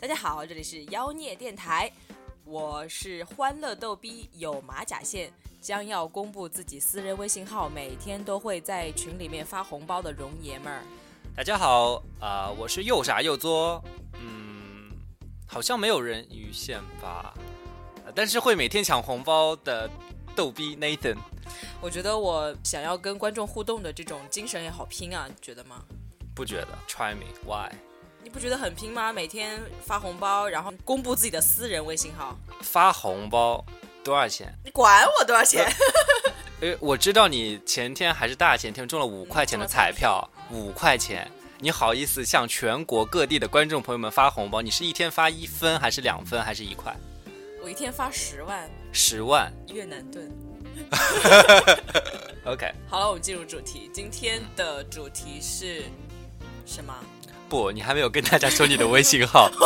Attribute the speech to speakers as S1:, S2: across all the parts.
S1: 大家好，这里是妖孽电台，我是欢乐逗逼，有马甲线，将要公布自己私人微信号，每天都会在群里面发红包的容爷们儿。
S2: 大家好，啊、我是又傻又作，嗯，好像没有人鱼线吧，呃但是会每天抢红包的逗逼 Nathan。
S1: 我觉得我想要跟观众互动的这种精神也好拼啊，你觉得吗？
S2: 不觉得？Try me why？
S1: 你不觉得很拼吗？每天发红包，然后公布自己的私人微信号，
S2: 发红包多少钱？
S1: 你管我多少钱？
S2: 呃，我知道你前天还是大前天中了五块钱的彩票，五块钱，你好意思向全国各地的观众朋友们发红包？你是一天发一分，还是两分，还是一块？
S1: 我一天发十万，
S2: 十万
S1: 越南盾。
S2: OK，
S1: 好了，我们进入主题，今天的主题是什么？
S2: 不，你还没有跟大家说你的微信号。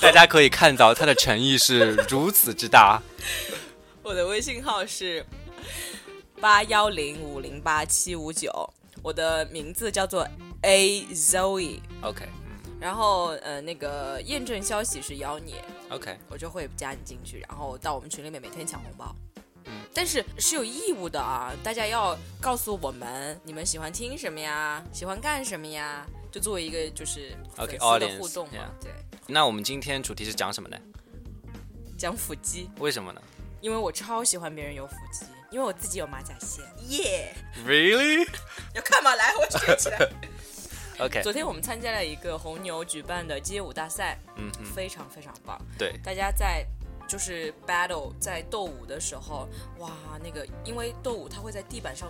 S2: 大家可以看到他的诚意是如此之大。
S1: 我的微信号是八幺零五零八七五九，我的名字叫做 A
S2: Zoe，OK，
S1: 然后呃那个验证消息是妖孽
S2: ，OK，
S1: 我就会加你进去，然后到我们群里面每天抢红包。
S2: 嗯，
S1: 但是是有义务的啊，大家要告诉我们你们喜欢听什么呀，喜欢干什么呀，就作为一个就是粉
S2: OK，
S1: 丝的互动嘛
S2: yeah
S1: 对，
S2: 那我们今天主题是讲什么呢？
S1: 讲腹肌，
S2: 为什么呢
S1: 因为我超喜欢别人有腹肌，因为我自己有马甲线，耶、
S2: ？Really？
S1: 要看吗？来，我举起来。
S2: OK，
S1: 昨天我们参加了一个红牛举办的街舞大赛，
S2: 嗯，
S1: 非常非常棒。
S2: 对，
S1: 大家在就是 battle 在斗舞的时候，哇，那个因为斗舞它会在地板上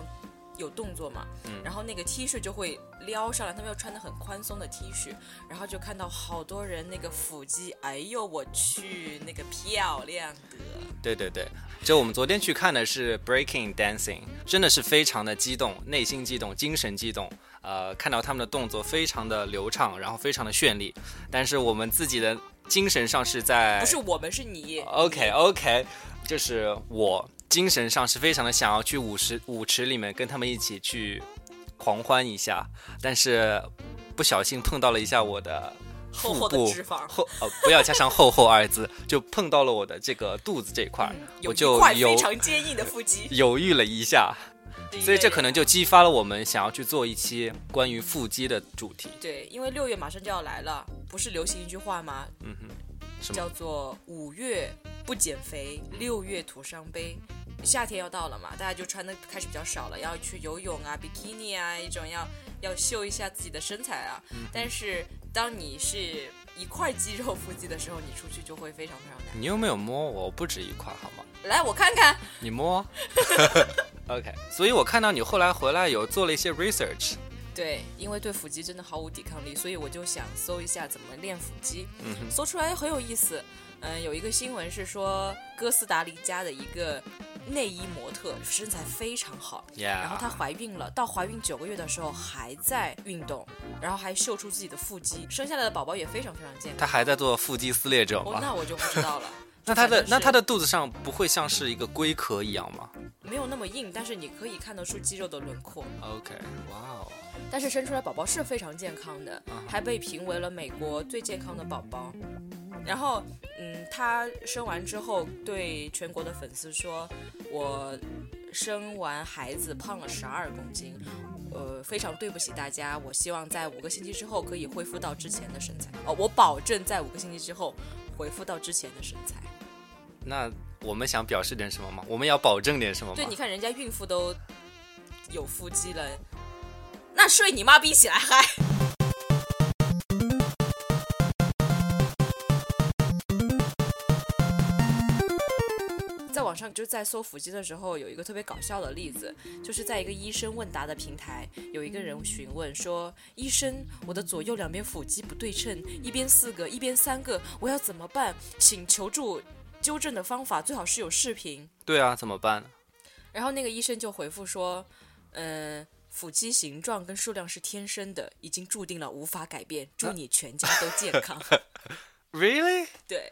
S1: 有动作嘛，
S2: 嗯
S1: 然后那个 T 恤就会撩上来，他们要穿的很宽松的 T 恤，然后就看到好多人那个腹肌，哎呦我去，那个漂亮的。
S2: 对对对，就我们昨天去看的是 Breaking Dancing，真的是非常的激动，内心激动，精神激动。呃，看到他们的动作非常的流畅，然后非常的绚丽，但是我们自己的精神上是在
S1: 不是我们是你。
S2: OK OK，就是我精神上是非常的想要去舞池舞池里面跟他们一起去狂欢一下，但是不小心碰到了一下我的
S1: 厚厚的
S2: 腹部
S1: 脂肪。
S2: 厚呃不要加上厚厚二字，就碰到了我的这个肚子这一块我就
S1: 有非常坚硬的腹肌，
S2: 犹豫了一下，所以这可能就激发了我们想要去做一期关于腹肌的主题。
S1: 对，因为六月马上就要来了，不是流行一句话吗？
S2: 嗯哼，
S1: 叫？做五月不减肥，六月徒伤悲。夏天要到了嘛，大家就穿的开始比较少了，要去游泳啊、比基尼啊，一种要要秀一下自己的身材啊。
S2: 嗯
S1: 但是当你是一块肌肉腹肌的时候，你出去就会非常非常难。
S2: 你又没有摸我？我不止一块，好吗？
S1: 来，我看看，
S2: 你摸。OK，所以我看到你后来回来有做了一些 research。
S1: 对，因为对腹肌真的毫无抵抗力，所以我就想搜一下怎么练腹肌。
S2: 嗯哼，
S1: 搜出来很有意思。嗯，有一个新闻是说哥斯达黎加的一个内衣模特身材非常好然后她怀孕了，到怀孕九个月的时候还在运动，然后还秀出自己的腹肌，生下来的宝宝也非常非常健康。
S2: 她还在做腹肌撕裂者
S1: 哦，
S2: 吗？
S1: 那我就不知道了。
S2: 那他的那他的肚子上不会像是一个龟壳一样吗
S1: 没有那么硬，但是你可以看得出肌肉的轮廓。
S2: ？OK，哇哦，
S1: 但是生出来宝宝是非常健康的，
S2: 嗯
S1: 还被评为了美国最健康的宝宝。然后，嗯，他生完之后对全国的粉丝说：“我生完孩子胖了十二公斤，呃，非常对不起大家。我希望在五个星期之后可以恢复到之前的身材。哦，我保证在五个星期之后恢复到之前的身材。
S2: 那我们想表示点什么吗？我们要保证点什么吗？
S1: 对，你看人家孕妇都有腹肌了，那睡你妈逼起来嗨！”在网上就在搜腹肌的时候，有一个特别搞笑的例子，就是在一个医生问答的平台，有一个人询问说：“医生，我的左右两边腹肌不对称，一边四个，一边三个，我要怎么办？请求助纠正的方法，最好是有视频。”
S2: 对啊，怎么办？
S1: 然后那个医生就回复说：“嗯、腹肌形状跟数量是天生的，已经注定了无法改变。祝你全家都健康。
S2: Really？
S1: 对，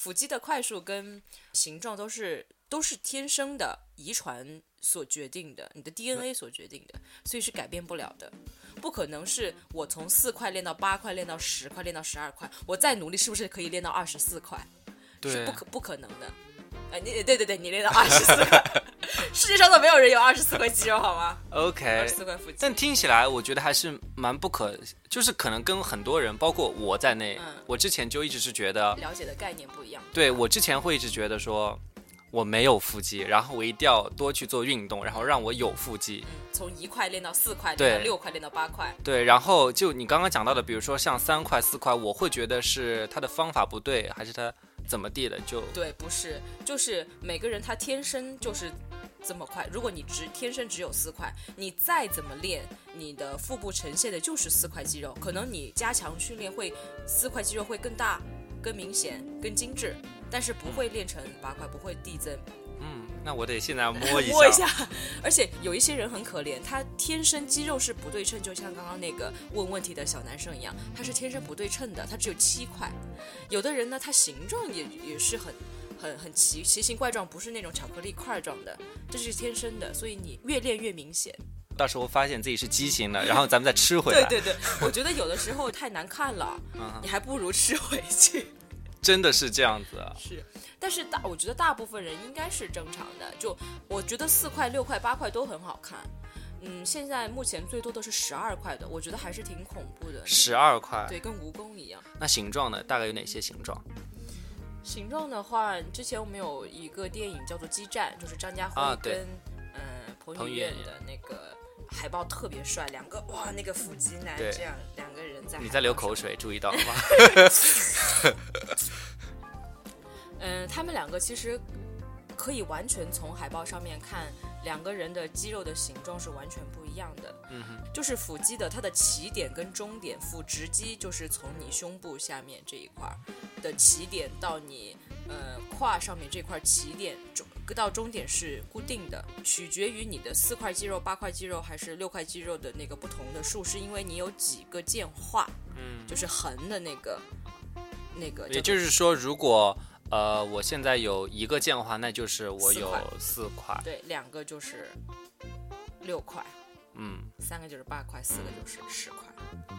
S1: 腹肌的块数跟形状都是都是天生的，遗传所决定的，你的 DNA 所决定的，所以是改变不了的。不可能是我从四块练到八块，练到十块，练到十二块，我再努力是不是可以练到二十四块？是不可不可能的。哎，你对对对，你练到二十四块，世界上都没有人有二十四块肌肉好吗
S2: ？，OK 二
S1: 十。四块腹肌。
S2: 但听起来，我觉得还是蛮不可，就是可能跟很多人，包括我在内，
S1: 嗯
S2: 我之前就一直是觉得，
S1: 了解的概念不一样。
S2: 对我之前会一直觉得说，我没有腹肌，然后我一定要多去做运动，然后让我有腹肌。
S1: 嗯，从一块练到四块，
S2: 对
S1: 练到六块，练到八块。
S2: 对，然后就你刚刚讲到的，比如说像三块、四块，我会觉得是他的方法不对，还是他怎么地的？就
S1: 对，不是，就是每个人他天生就是这么快。如果你只天生只有四块，你再怎么练，你的腹部呈现的就是四块肌肉。可能你加强训练会四块肌肉会更大、更明显、更精致，但是不会练成八块，不会递增。
S2: 嗯，那我得现在摸一下。
S1: 摸一下。而且有一些人很可怜，他天生肌肉是不对称，就像刚刚那个问问题的小男生一样，他是天生不对称的，他只有七块。有的人呢，他形状也也是很。很很奇奇形怪状，不是那种巧克力块状的，这是天生的，所以你越练越明显。
S2: 到时候发现自己是畸形的，然后咱们再吃回来。
S1: 对对对，我觉得有的时候太难看了，
S2: 嗯
S1: 你还不如吃回去。
S2: 真的是这样子啊。
S1: 是，但是大我觉得大部分人应该是正常的。就我觉得四块、六块、八块都很好看。嗯，现在目前最多的是十二块的，我觉得还是挺恐怖的。
S2: 十二块，
S1: 对，跟蜈蚣一样。
S2: 那形状呢？大概有哪些形状？
S1: 形状的话，之前我们有一个电影叫做《激战》，就是张家辉跟、呃彭
S2: 彭于晏
S1: 的那个海报特别帅，两个哇那个腹肌男这样两个人在
S2: 你在流口水，注意到了吗？
S1: 嗯，他们两个其实可以完全从海报上面看，两个人的肌肉的形状是完全不一样的。
S2: 嗯哼，
S1: 就是腹肌的它的起点跟终点，腹直肌就是从你胸部下面这一块儿的起点到你呃胯上面这块起点终到终点是固定的，取决于你的四块肌肉、八块肌肉还是六块肌肉的那个不同的数，是因为你有几个键化，
S2: 嗯，
S1: 就是横的那个那个，
S2: 也就是说，如果呃我现在有一个键的话，那就是我有
S1: 四块。
S2: 四块。
S1: 对，两个就是六块，
S2: 嗯。
S1: 三个就是八块，四个就是十块。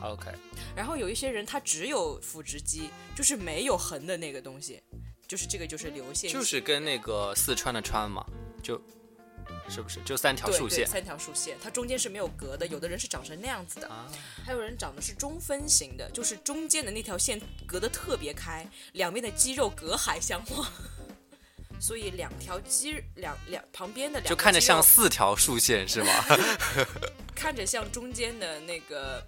S2: ，OK，
S1: 然后有一些人他只有腹直肌，就是没有横的那个东西，就是这个就是流线，
S2: 就是跟那个四川的川嘛，就是不是就三条竖线？
S1: 三条竖线，它中间是没有隔的。有的人是长成那样子的，
S2: 啊，
S1: 还有人长的是中分型的，就是中间的那条线隔得特别开，两边的肌肉隔海相望。所以两条肌两两旁边的两
S2: 就看着像四条竖线是吗
S1: 看着像中间的那个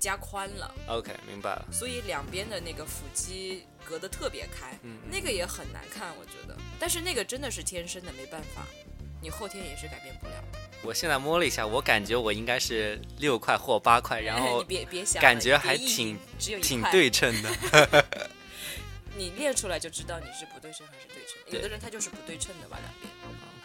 S1: 加宽了。
S2: ？OK，明白了。
S1: 所以两边的那个腹肌隔得特别开，
S2: 嗯
S1: 那个也很难看，我觉得。但是那个真的是天生的，没办法，你后天也是改变不了。
S2: 我现在摸了一下，我感觉我应该是六块或八块，然
S1: 你
S2: 后
S1: 别别想，
S2: 感觉还挺挺对称的。
S1: 你列出来就知道你是不对称还是对称。
S2: 对
S1: 有的人他就是不对称的吧，两边。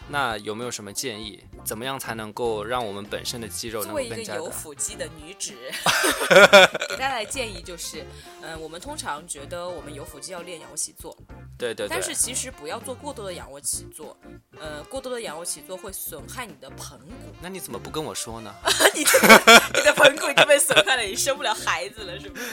S2: 那有没有什么建议？怎么样才能够让我们本身的肌肉能
S1: 作为一个
S2: 够更加？
S1: 有腹肌的女子，给大家的建议就是，嗯、我们通常觉得我们有腹肌要练仰卧起坐，
S2: 对对对。
S1: 但是其实不要做过多的仰卧起坐，呃，过多的仰卧起坐会损害你的盆骨。
S2: 那你怎么不跟我说呢
S1: 你的你的盆骨已经被损害了，你生不了孩子了，是不是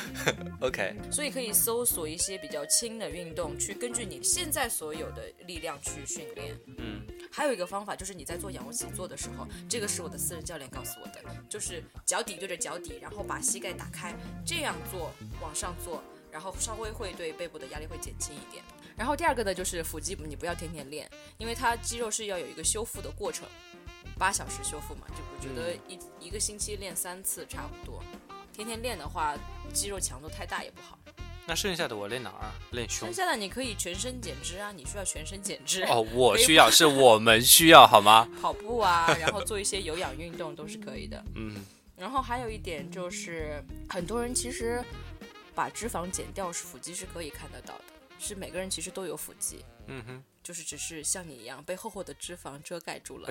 S2: ？？OK，
S1: 所以可以搜索一些比较轻的运动，去根据你现在所有的力量去训练。
S2: 嗯，
S1: 还有一个方法就是你在做仰卧起坐的时候，这个是我的私人教练告诉我的，就是脚底对着脚底，然后把膝盖打开，这样做往上做，然后稍微会对背部的压力会减轻一点。然后第二个呢，就是腹肌，你不要天天练，因为它肌肉是要有一个修复的过程，八小时修复嘛，就我觉得一、一个星期练三次差不多。天天练的话，肌肉强度太大也不好。
S2: 那剩下的我练哪儿啊？练胸
S1: 剩。下的你可以全身减脂啊，你需要全身减脂，
S2: 哦，我需要，是我们需要，好吗？
S1: 跑步啊，然后做一些有氧运动都是可以的。
S2: 嗯，
S1: 然后还有一点就是，很多人其实把脂肪减掉，是腹肌是可以看得到的，是每个人其实都有腹肌，
S2: 嗯哼，
S1: 就是只是像你一样被厚厚的脂肪遮盖住了。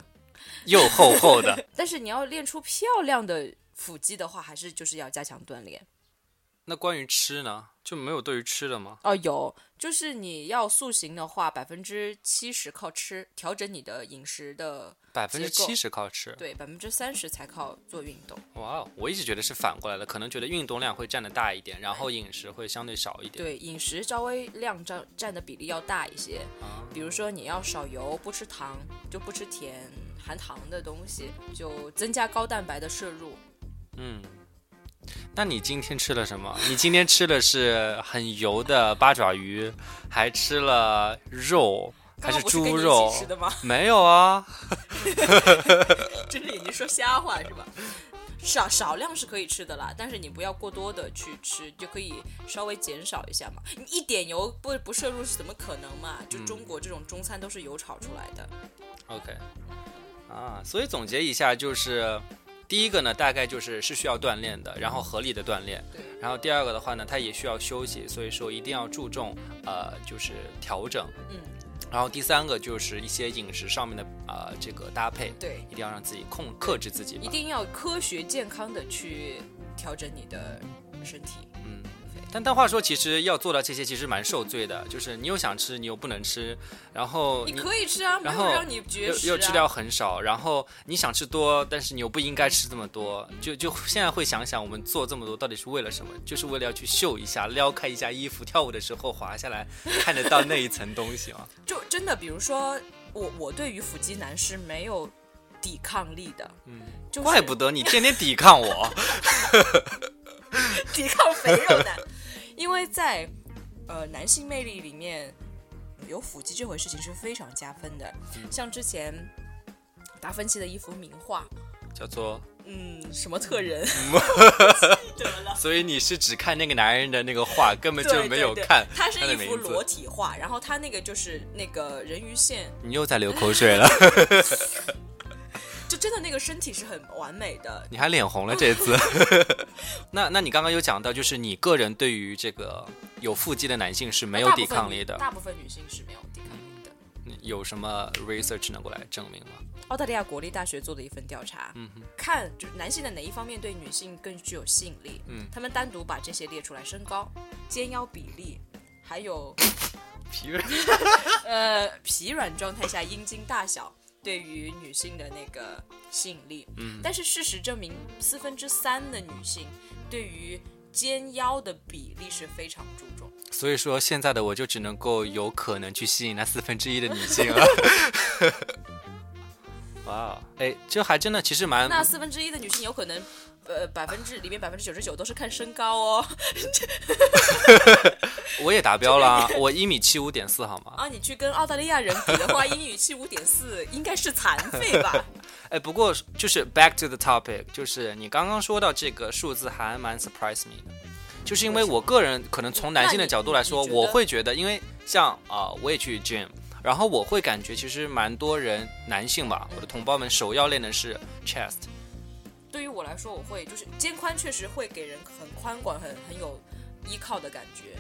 S2: 又厚厚的。
S1: 但是你要练出漂亮的腹肌的话，还是就是要加强锻炼。
S2: 那关于吃呢，就没有对于吃的吗？
S1: 哦，有，就是你要塑形的话，百分之七十靠吃，调整你的饮食的，
S2: 百分之七十靠吃。
S1: 对，百分之三十才靠做运动。
S2: 哇哦，我一直觉得是反过来的，可能觉得运动量会占的大一点，然后饮食会相对少一点。
S1: 对，饮食稍微量占占的比例要大一些，
S2: 啊，
S1: 比如说你要少油，不吃糖，就不吃甜含糖的东西，就增加高蛋白的摄入。
S2: 嗯。那你今天吃了什么？你今天吃的是很油的八爪鱼，还吃了肉，还
S1: 是
S2: 猪肉
S1: 起？吃的吗？
S2: 没有啊，
S1: 睁着眼睛说瞎话是吧？少少量是可以吃的啦，但是你不要过多的去吃，就可以稍微减少一下嘛。你一点油不不摄入是怎么可能嘛？就中国这种中餐都是油炒出来的。
S2: OK，啊，所以总结一下就是，第一个呢，大概就是是需要锻炼的，然后合理的锻炼。
S1: 对，
S2: 然后第二个的话呢，它也需要休息，所以说一定要注重呃，就是调整。
S1: 嗯，
S2: 然后第三个就是一些饮食上面的呃这个搭配，
S1: 对，
S2: 一定要让自己控克制自己。
S1: 一定要科学健康的去调整你的身体。
S2: 嗯，但但话说，其实要做到这些，其实蛮受罪的，就是你又想吃，你又不能吃，然后
S1: 你可以吃啊，没
S2: 然后
S1: 有让你绝
S2: 又
S1: 食啊。
S2: 又吃量很少，然后你想吃多，但是你又不应该吃这么多，就就现在会想想，我们做这么多到底是为了什么？就是为了要去秀一下，撩开一下衣服，跳舞的时候滑下来，看得到那一层东西吗？
S1: 就真的，比如说我我对于腹肌男是没有抵抗力的，
S2: 嗯，
S1: 就是
S2: 怪不得你天天抵抗我。
S1: 抵抗肥肉男，因为在呃男性魅力里面，有腹肌这回事情是非常加分的。像之前达芬奇的一幅名画，
S2: 叫做，
S1: 嗯，什么特人，记 得了。
S2: 所以你是只看那个男人的那个画，根本就没有看
S1: 它是
S2: 他的名字
S1: 一幅裸体画，然后他那个就是那个人鱼线，
S2: 你又在流口水了，
S1: 就真的那个身体是很完美的。
S2: 你还脸红了这次。那那你刚刚有讲到，就是你个人对于这个有腹肌的男性是没有抵抗力的，
S1: 大部分女性是没有抵抗力的。
S2: 有什么 research 能够来证明吗？
S1: 澳大利亚国立大学做的一份调查，
S2: 嗯哼
S1: 看就是男性的哪一方面对女性更具有吸引力。
S2: 嗯
S1: 他们单独把这些列出来：身高、肩腰比例，还有
S2: 疲软
S1: 呃 疲软状态下阴茎大小对于女性的那个吸引力。
S2: 嗯
S1: 但是事实证明，四分之三的女性对于肩腰的比例是非常注重。
S2: 所以说现在的我就只能够有可能去吸引那四分之一的女性了。哇，哎，这还真的其实蛮
S1: 那四分之一的女性有可能。呃，百分之里面百分之九十九都是看身高哦。
S2: 我也达标啦，我一米七五点四，好吗？
S1: 啊，你去跟澳大利亚人比的话，一米七五点四应该是残废吧？
S2: 哎，不过就是 back to the topic，就是你刚刚说到这个数字还蛮 surprise me 的，就是因为我个人可能从男性的角度来说，我会觉得，因为像啊、我也去 gym，然后我会感觉其实蛮多人男性吧，我的同胞们首要练的是 chest，
S1: 对于我来说，我会就是肩宽确实会给人很宽广、很很有依靠的感觉。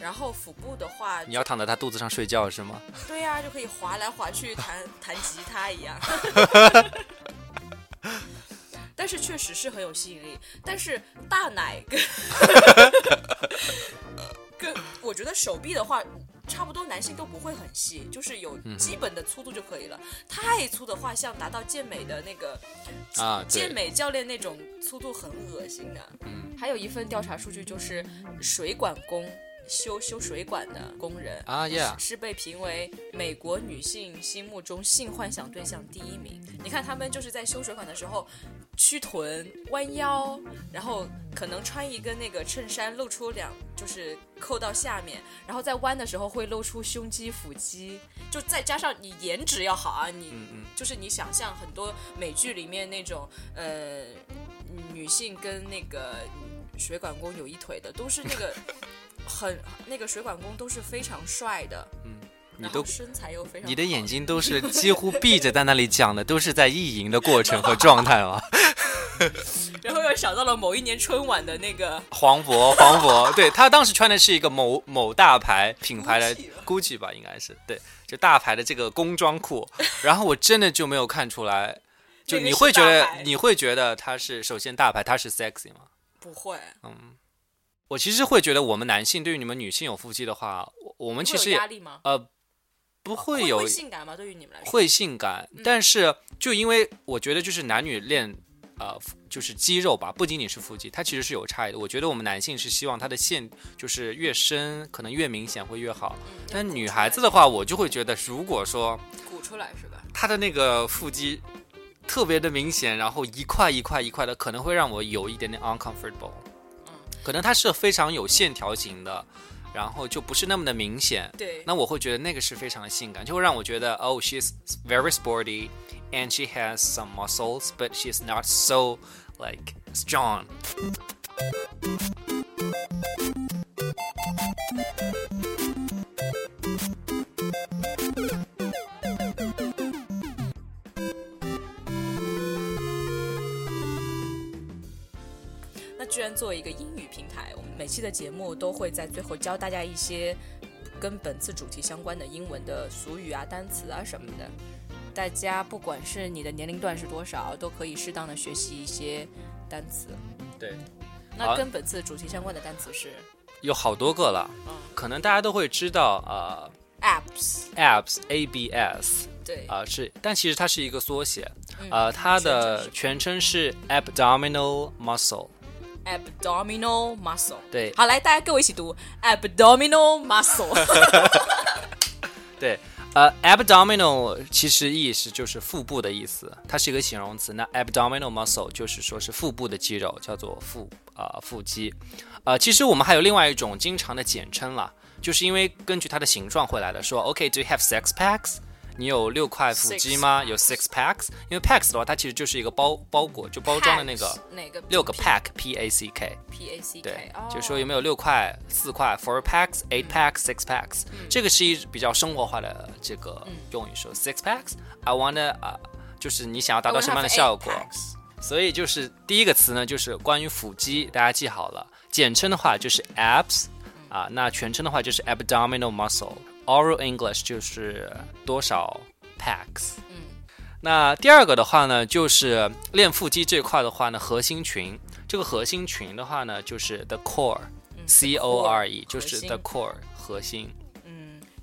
S1: 然后腹部的话，
S2: 你要躺在他肚子上睡觉是吗？
S1: 对呀、就可以滑来滑去，弹弹吉他一样。但是确实是很有吸引力。但是大奶跟 跟我觉得手臂的话，差不多男性都不会很细，就是有基本的粗度就可以了。太粗的话，像达到健美的那个
S2: 啊，
S1: 健美教练那种粗度很恶心的。
S2: 嗯
S1: 还有一份调查数据就是水管工。修修水管的工人
S2: 啊，yeah，
S1: 是被评为美国女性心目中性幻想对象第一名。你看他们就是在修水管的时候，屈臀、弯腰，然后可能穿一个那个衬衫露出两，就是扣到下面，然后在弯的时候会露出胸肌、腹肌，就再加上你颜值要好啊，你
S2: 嗯嗯，
S1: 就是你想象很多美剧里面那种呃女性跟那个水管工有一腿的，都是那个很那个水管工都是非常帅的，嗯
S2: 你都
S1: 身材又非常，
S2: 你的眼睛都是几乎闭着在那里讲的，都是在意淫的过程和状态吗？
S1: 然后又想到了某一年春晚的那个
S2: 黄渤，黄渤，对他当时穿的是一个某某大牌品牌的
S1: Gucci 吧，
S2: 应该是对，就大牌的这个工装裤，然后我真的就没有看出来，就你会觉得你会觉得他是首先大牌，他是 sexy 吗？
S1: 不会，
S2: 嗯，我其实会觉得，我们男性对于你们女性有腹肌的话，我我们其实？呃不会有
S1: 会性感吗？对于你们来说，
S2: 会性感，但是就因为我觉得就是男女练呃就是肌肉吧，不仅仅是腹肌，它其实是有差异的。我觉得我们男性是希望它的线就是越深，可能越明显会越好。
S1: 嗯
S2: 但女孩子的话，我就会觉得，如果说
S1: 鼓出来是吧？
S2: 她的那个腹肌特别的明显，然后一块一块一块的，可能会让我有一点点 uncomfortable。可能它是非常有线条型的，然后就不是那么的明显。
S1: 对，
S2: 那我会觉得那个是非常的性感，就会让我觉得，oh she's very sporty and she has some muscles, but she's not so like strong.
S1: 作为一个英语平台，我们每期的节目都会在最后教大家一些跟本次主题相关的英文的俗语啊、单词啊什么的。大家不管是你的年龄段是多少，都可以适当的学习一些单词。
S2: 对，
S1: 那跟本次主题相关的单词是
S2: 有好多个了，
S1: 嗯
S2: 可能大家都会知道，呃 Apps，Apps，ABS，
S1: 对，
S2: 啊、是，但其实它是一个缩写，
S1: 嗯
S2: 呃，它的
S1: 全
S2: 全称是 abdominal muscle。
S1: Abdominal muscle。
S2: 对
S1: 好，来大家跟我一起读 abdominal muscle。
S2: 对，呃，abdominal 其实意思就是腹部的意思，它是一个形容词。那 abdominal muscle 就是说是腹部的肌肉，叫做腹啊、腹肌。呃，其实我们还有另外一种经常的简称啦，就是因为根据它的形状会来的，说 OK，do、you have sex packs？你有六块腹肌吗？有 six packs？因为 packs 的话，它其实就是一个包包裹，就包装的那个
S1: Packs，哪个
S2: 六个 pack，P A C K。
S1: P A C
S2: 对
S1: K，，对
S2: 就说有没有六块、四块，four packs、eight packs、six packs，、这个是一比较生活化的这个用语，说 six packs，I wanna 啊、就是你想要达到什么样的效果。
S1: I packs
S2: 所以就是第一个词呢，就是关于腹肌，大家记好了，简称的话就是 abs，啊，那全称的话就是 abdominal Oral English 就是多少 packs？嗯，那第二个的话呢，就是练腹肌这块的话呢，核心群，这个核心群的话呢，就是 the core，c o r e，就是 the core 核心。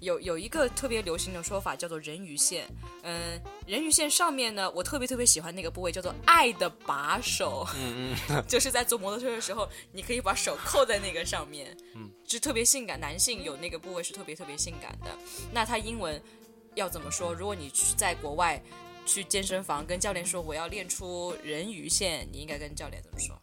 S1: 有有一个特别流行的说法叫做人鱼线，嗯，人鱼线上面呢，我特别特别喜欢那个部位叫做爱的把手，嗯嗯，就是在坐摩托车的时候，你可以把手扣在那个上面，嗯，就特别性感，男性有那个部位是特别特别性感的。那它英文要怎么说？如果你去在国外去健身房跟教练说我要练出人鱼线，你应该跟教练怎么说？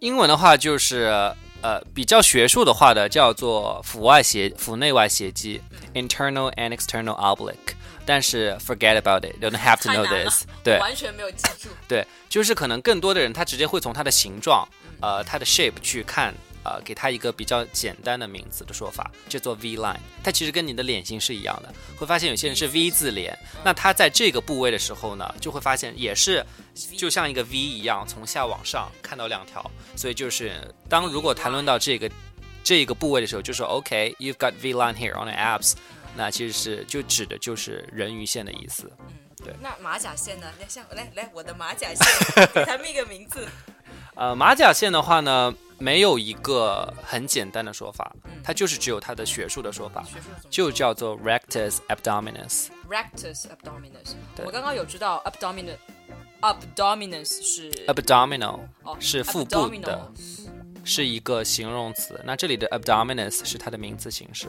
S2: 英文的话就是呃比较学术的话的叫做腹外斜腹内外斜肌 （internal and external oblique）。但是 forget about it，you don't have to know this。对
S1: 完全没有记住。
S2: 对，就是可能更多的人他直接会从它的形状，呃，它的 shape 去看，呃，给它一个比较简单的名字的说法，叫做 V line。它其实跟你的脸型是一样的，会发现有些人是 V 字脸，那他在这个部位的时候呢，就会发现也是就像一个 V 一样，从下往上看到两条。所以就是当如果谈论到这个这个部位的时候，就说 OK，you've、got V line here on the abs，那其实是就指的就是人鱼线的意思。
S1: 对那马甲线呢？来，像来来，我的马甲线，给他们一个名字。
S2: 呃，马甲线的话呢，没有一个很简单的说法，它就是只有它的学术的说法，就叫做 rectus abdominis。
S1: rectus abdominis。我刚刚有知道 abdominal abdominis 是
S2: abdominal
S1: 哦
S2: 是腹部的，是一个形容词。那这里的 abdominis 是它的名词形式，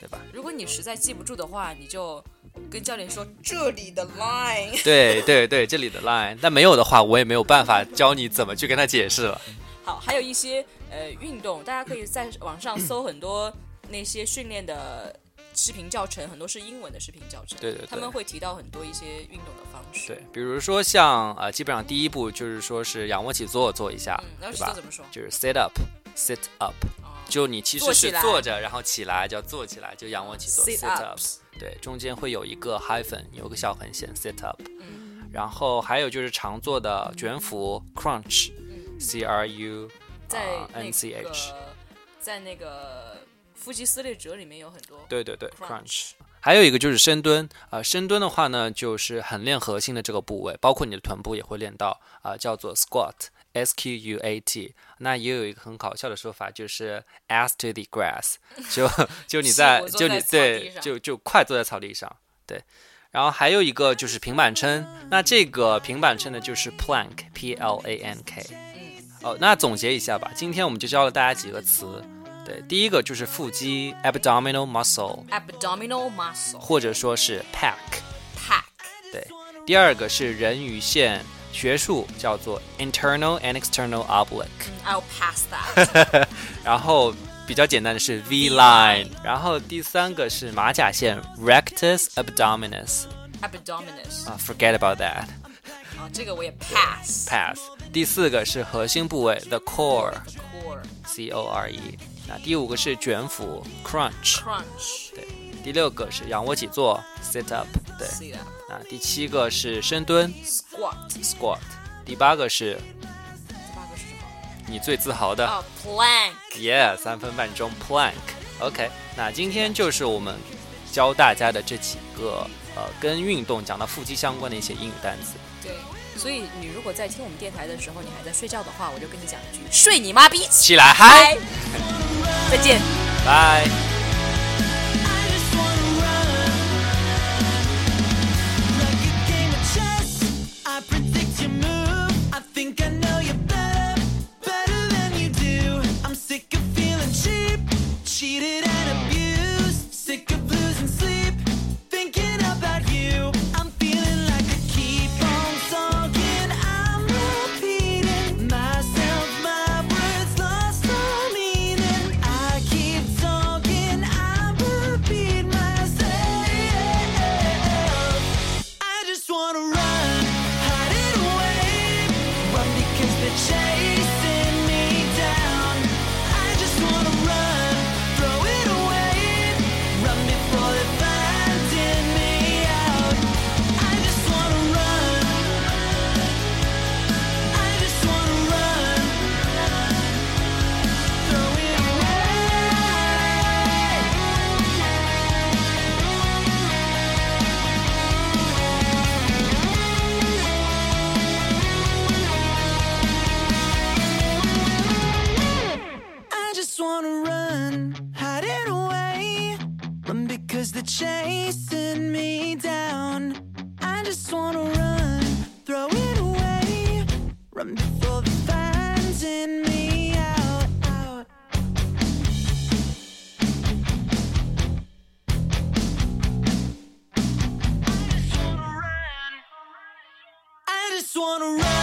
S2: 对吧？
S1: 如果你实在记不住的话，你就跟教练说这里的 line。
S2: 对对对，这里的 line。但没有的话，我也没有办法教你怎么去跟他解释了。
S1: 好，还有一些呃运动，大家可以在网上搜很多那些训练的视频教程，很多是英文的视频教程。
S2: 对对对
S1: 他们会提到很多一些运动的方式。
S2: 对，比如说像呃，基本上第一步就是说是仰卧起坐做一下，
S1: 嗯，然后
S2: 对吧
S1: 是怎？么说？
S2: 就是 sit up，sit up。
S1: 哦
S2: 就你其实是坐着，然后起来叫坐起来，就仰卧起坐
S1: Sit
S2: sit up。
S1: ups
S2: 对，中间会有一个 hyphen，有个小横线 sit up。
S1: 嗯
S2: 然后还有就是常做的卷腹 crunch，c r u n c
S1: 个
S2: h。
S1: 在那个腹肌撕裂者里面有很多。
S2: 对对对 crunch，crunch。还有一个就是深蹲啊、呃深蹲的话呢，就是很练核心的这个部位，包括你的臀部也会练到啊、叫做 squat
S3: S Q U A T。那也有一个很搞笑的说法，就是 ass to the grass，就就你在就你对就就快坐在草地上，对。然后还有一个就是平板撑，那这个平板撑呢就是 plank，P L A N K。嗯。哦，那总结一下吧，今天我们就教了大家几个词。对，第一个就是腹肌，abdominal
S1: muscle，abdominal muscle，
S3: 或者说是
S1: pack，pack。
S3: 对，第二个是人鱼线，学术叫做 internal and external oblique。
S1: I'll pass that。
S3: 然后比较简单的是 V line，然后第三个是马甲线，rectus abdominis。
S1: abdominis。
S3: 啊，forget about that。
S1: 啊，这个我也 pass。
S3: pass。第四个是核心部位，the core。
S1: core。
S3: C O R E。那第五个是卷腹 crunch，crunch，对，第六个是仰卧起坐，sit up，对，那第七个是深蹲
S1: ，squat，squat，
S3: 第八个是，
S1: 第八个是什么？
S3: 你最自豪的
S1: ，plank，yeah，
S3: 三分半钟 plank，OK，那今天就是我们教大家的这几个呃跟运动讲到腹肌相关的一些英语单词。
S1: 对，所以你如果在听我们电台的时候，你还在睡觉的话，我就跟你讲一句：睡你妈逼，
S3: 起来嗨！
S1: 再见，
S3: 拜。Wanna run,